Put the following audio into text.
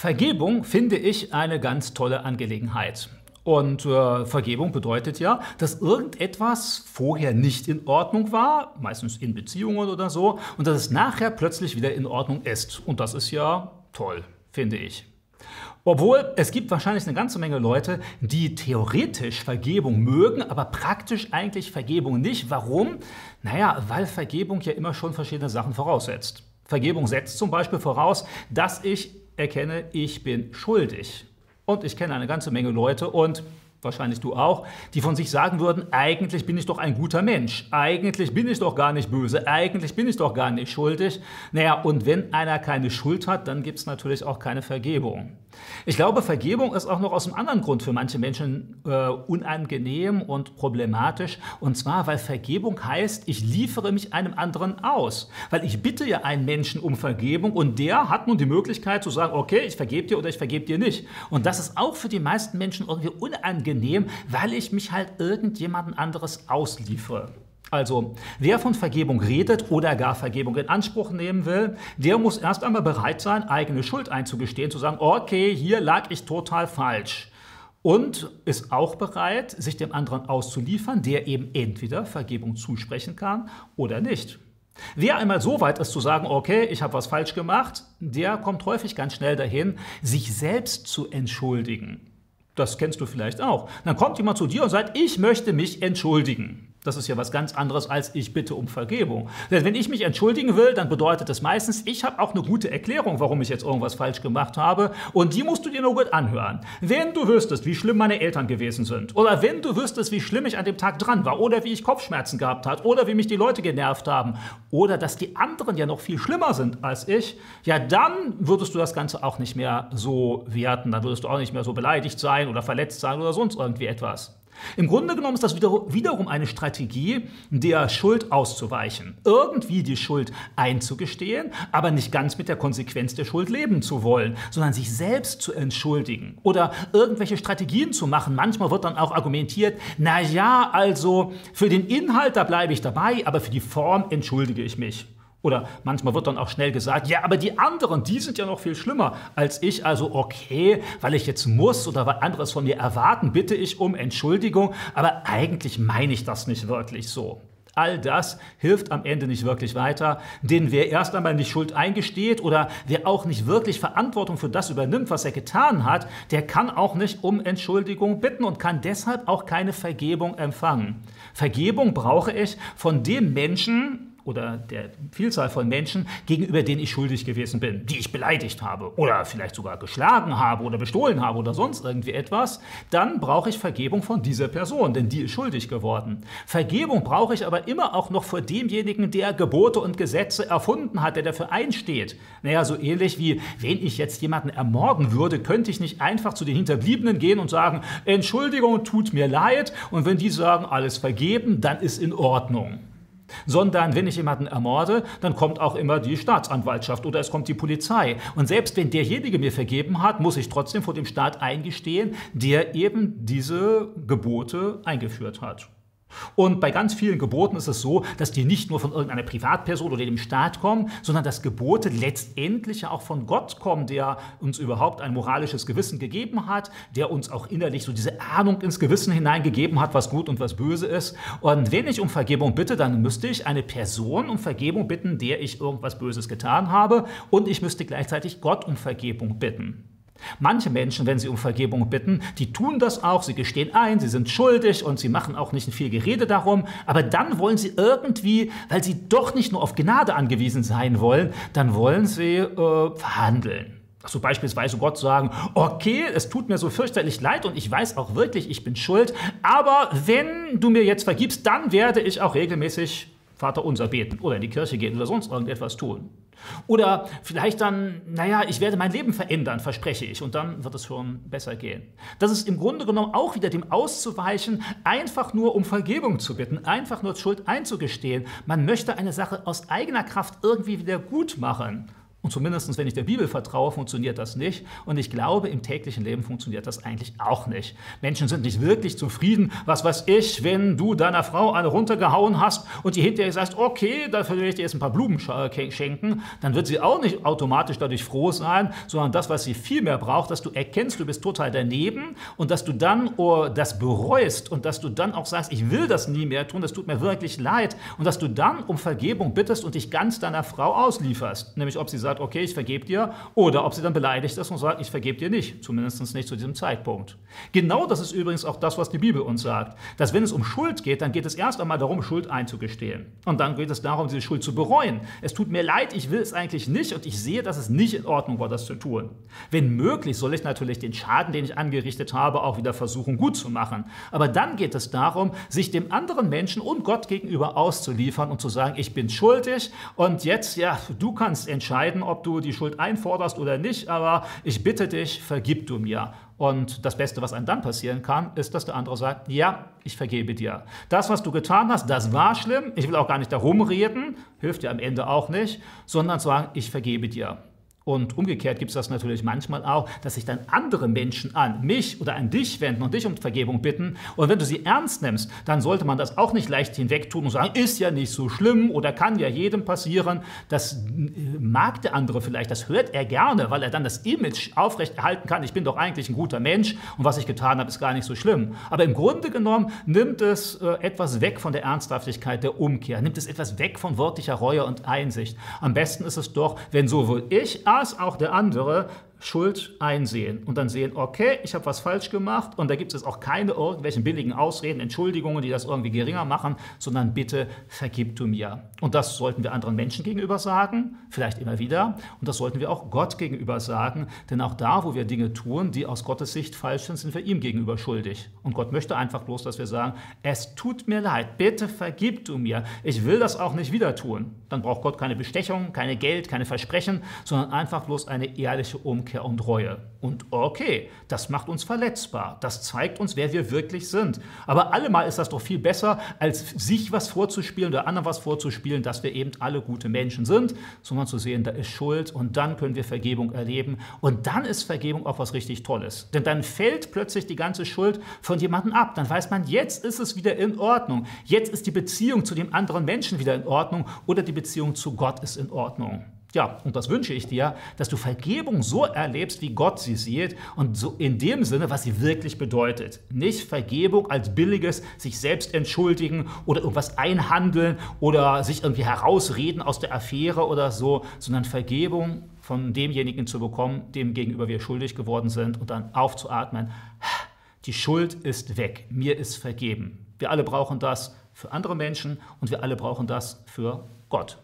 Vergebung finde ich eine ganz tolle Angelegenheit. Und äh, Vergebung bedeutet ja, dass irgendetwas vorher nicht in Ordnung war, meistens in Beziehungen oder so, und dass es nachher plötzlich wieder in Ordnung ist. Und das ist ja toll, finde ich. Obwohl es gibt wahrscheinlich eine ganze Menge Leute, die theoretisch Vergebung mögen, aber praktisch eigentlich Vergebung nicht. Warum? Naja, weil Vergebung ja immer schon verschiedene Sachen voraussetzt. Vergebung setzt zum Beispiel voraus, dass ich erkenne, ich bin schuldig. Und ich kenne eine ganze Menge Leute und wahrscheinlich du auch, die von sich sagen würden, eigentlich bin ich doch ein guter Mensch, eigentlich bin ich doch gar nicht böse, eigentlich bin ich doch gar nicht schuldig. Naja, und wenn einer keine Schuld hat, dann gibt es natürlich auch keine Vergebung. Ich glaube, Vergebung ist auch noch aus einem anderen Grund für manche Menschen äh, unangenehm und problematisch. Und zwar, weil Vergebung heißt, ich liefere mich einem anderen aus. Weil ich bitte ja einen Menschen um Vergebung und der hat nun die Möglichkeit zu sagen, okay, ich vergebe dir oder ich vergebe dir nicht. Und das ist auch für die meisten Menschen irgendwie unangenehm, weil ich mich halt irgendjemanden anderes ausliefere. Also, wer von Vergebung redet oder gar Vergebung in Anspruch nehmen will, der muss erst einmal bereit sein, eigene Schuld einzugestehen, zu sagen, okay, hier lag ich total falsch. Und ist auch bereit, sich dem anderen auszuliefern, der eben entweder Vergebung zusprechen kann oder nicht. Wer einmal so weit ist zu sagen, okay, ich habe was falsch gemacht, der kommt häufig ganz schnell dahin, sich selbst zu entschuldigen. Das kennst du vielleicht auch. Dann kommt jemand zu dir und sagt, ich möchte mich entschuldigen. Das ist ja was ganz anderes als ich bitte um Vergebung. Denn wenn ich mich entschuldigen will, dann bedeutet das meistens, ich habe auch eine gute Erklärung, warum ich jetzt irgendwas falsch gemacht habe. Und die musst du dir nur gut anhören. Wenn du wüsstest, wie schlimm meine Eltern gewesen sind, oder wenn du wüsstest, wie schlimm ich an dem Tag dran war, oder wie ich Kopfschmerzen gehabt habe, oder wie mich die Leute genervt haben, oder dass die anderen ja noch viel schlimmer sind als ich, ja, dann würdest du das Ganze auch nicht mehr so werten. Dann würdest du auch nicht mehr so beleidigt sein oder verletzt sein oder sonst irgendwie etwas. Im Grunde genommen ist das wiederum eine Strategie, der Schuld auszuweichen. Irgendwie die Schuld einzugestehen, aber nicht ganz mit der Konsequenz der Schuld leben zu wollen, sondern sich selbst zu entschuldigen oder irgendwelche Strategien zu machen. Manchmal wird dann auch argumentiert, na ja, also für den Inhalt, da bleibe ich dabei, aber für die Form entschuldige ich mich. Oder manchmal wird dann auch schnell gesagt, ja, aber die anderen, die sind ja noch viel schlimmer als ich. Also okay, weil ich jetzt muss oder weil andere es von mir erwarten, bitte ich um Entschuldigung. Aber eigentlich meine ich das nicht wirklich so. All das hilft am Ende nicht wirklich weiter, denn wer erst einmal nicht Schuld eingesteht oder wer auch nicht wirklich Verantwortung für das übernimmt, was er getan hat, der kann auch nicht um Entschuldigung bitten und kann deshalb auch keine Vergebung empfangen. Vergebung brauche ich von dem Menschen, oder der Vielzahl von Menschen, gegenüber denen ich schuldig gewesen bin, die ich beleidigt habe oder vielleicht sogar geschlagen habe oder bestohlen habe oder sonst irgendwie etwas, dann brauche ich Vergebung von dieser Person, denn die ist schuldig geworden. Vergebung brauche ich aber immer auch noch vor demjenigen, der Gebote und Gesetze erfunden hat, der dafür einsteht. Naja, so ähnlich wie, wenn ich jetzt jemanden ermorden würde, könnte ich nicht einfach zu den Hinterbliebenen gehen und sagen, Entschuldigung, tut mir leid. Und wenn die sagen, alles vergeben, dann ist in Ordnung sondern wenn ich jemanden ermorde, dann kommt auch immer die Staatsanwaltschaft oder es kommt die Polizei. Und selbst wenn derjenige mir vergeben hat, muss ich trotzdem vor dem Staat eingestehen, der eben diese Gebote eingeführt hat. Und bei ganz vielen Geboten ist es so, dass die nicht nur von irgendeiner Privatperson oder dem Staat kommen, sondern dass Gebote letztendlich ja auch von Gott kommen, der uns überhaupt ein moralisches Gewissen gegeben hat, der uns auch innerlich so diese Ahnung ins Gewissen hineingegeben hat, was gut und was böse ist. Und wenn ich um Vergebung bitte, dann müsste ich eine Person um Vergebung bitten, der ich irgendwas Böses getan habe, und ich müsste gleichzeitig Gott um Vergebung bitten. Manche Menschen, wenn sie um Vergebung bitten, die tun das auch, sie gestehen ein, sie sind schuldig und sie machen auch nicht viel Gerede darum, aber dann wollen sie irgendwie, weil sie doch nicht nur auf Gnade angewiesen sein wollen, dann wollen sie äh, verhandeln. So beispielsweise Gott sagen, okay, es tut mir so fürchterlich leid und ich weiß auch wirklich, ich bin schuld, aber wenn du mir jetzt vergibst, dann werde ich auch regelmäßig Vater unser beten oder in die Kirche gehen oder sonst irgendetwas tun. Oder vielleicht dann, naja, ich werde mein Leben verändern, verspreche ich, und dann wird es schon besser gehen. Das ist im Grunde genommen auch wieder dem auszuweichen, einfach nur um Vergebung zu bitten, einfach nur Schuld einzugestehen. Man möchte eine Sache aus eigener Kraft irgendwie wieder gut machen. Und zumindest, wenn ich der Bibel vertraue, funktioniert das nicht. Und ich glaube, im täglichen Leben funktioniert das eigentlich auch nicht. Menschen sind nicht wirklich zufrieden. Was weiß ich, wenn du deiner Frau eine runtergehauen hast und die hinterher sagst, okay, dafür will ich dir jetzt ein paar Blumen schenken, dann wird sie auch nicht automatisch dadurch froh sein, sondern das, was sie viel mehr braucht, dass du erkennst, du bist total daneben und dass du dann oh, das bereust und dass du dann auch sagst, ich will das nie mehr tun, das tut mir wirklich leid und dass du dann um Vergebung bittest und dich ganz deiner Frau auslieferst. Nämlich, ob sie sagt, okay, ich vergebe dir oder ob sie dann beleidigt ist und sagt, ich vergebe dir nicht, zumindest nicht zu diesem Zeitpunkt. Genau das ist übrigens auch das, was die Bibel uns sagt, dass wenn es um Schuld geht, dann geht es erst einmal darum, Schuld einzugestehen. Und dann geht es darum, diese Schuld zu bereuen. Es tut mir leid, ich will es eigentlich nicht und ich sehe, dass es nicht in Ordnung war, das zu tun. Wenn möglich, soll ich natürlich den Schaden, den ich angerichtet habe, auch wieder versuchen gut zu machen. Aber dann geht es darum, sich dem anderen Menschen und Gott gegenüber auszuliefern und zu sagen, ich bin schuldig und jetzt, ja, du kannst entscheiden, ob du die Schuld einforderst oder nicht, aber ich bitte dich, vergib du mir. Und das Beste, was einem dann passieren kann, ist, dass der andere sagt, ja, ich vergebe dir. Das, was du getan hast, das war schlimm. Ich will auch gar nicht darum reden, hilft dir am Ende auch nicht, sondern sagen, ich vergebe dir. Und umgekehrt gibt es das natürlich manchmal auch, dass sich dann andere Menschen an mich oder an dich wenden und dich um Vergebung bitten. Und wenn du sie ernst nimmst, dann sollte man das auch nicht leicht hinwegtun und sagen, ist ja nicht so schlimm oder kann ja jedem passieren. Das äh, mag der andere vielleicht, das hört er gerne, weil er dann das Image aufrechterhalten kann, ich bin doch eigentlich ein guter Mensch und was ich getan habe, ist gar nicht so schlimm. Aber im Grunde genommen nimmt es äh, etwas weg von der Ernsthaftigkeit der Umkehr, nimmt es etwas weg von wirklicher Reue und Einsicht. Am besten ist es doch, wenn sowohl ich als auch der andere Schuld einsehen und dann sehen, okay, ich habe was falsch gemacht und da gibt es auch keine irgendwelchen billigen Ausreden, Entschuldigungen, die das irgendwie geringer machen, sondern bitte vergib du mir. Und das sollten wir anderen Menschen gegenüber sagen, vielleicht immer wieder, und das sollten wir auch Gott gegenüber sagen, denn auch da, wo wir Dinge tun, die aus Gottes Sicht falsch sind, sind wir ihm gegenüber schuldig. Und Gott möchte einfach bloß, dass wir sagen, es tut mir leid, bitte vergib du mir, ich will das auch nicht wieder tun. Dann braucht Gott keine Bestechung, keine Geld, keine Versprechen, sondern einfach bloß eine ehrliche Umkehr Umkehr und Reue. Und okay, das macht uns verletzbar. Das zeigt uns, wer wir wirklich sind. Aber allemal ist das doch viel besser, als sich was vorzuspielen oder anderen was vorzuspielen, dass wir eben alle gute Menschen sind, sondern zu sehen, da ist Schuld und dann können wir Vergebung erleben. Und dann ist Vergebung auch was richtig Tolles. Denn dann fällt plötzlich die ganze Schuld von jemandem ab. Dann weiß man, jetzt ist es wieder in Ordnung. Jetzt ist die Beziehung zu dem anderen Menschen wieder in Ordnung oder die Beziehung zu Gott ist in Ordnung. Ja, und das wünsche ich dir, dass du Vergebung so erlebst, wie Gott sie sieht und so in dem Sinne, was sie wirklich bedeutet. Nicht Vergebung als billiges sich selbst entschuldigen oder irgendwas einhandeln oder sich irgendwie herausreden aus der Affäre oder so, sondern Vergebung von demjenigen zu bekommen, dem gegenüber wir schuldig geworden sind und dann aufzuatmen. Die Schuld ist weg, mir ist vergeben. Wir alle brauchen das für andere Menschen und wir alle brauchen das für Gott.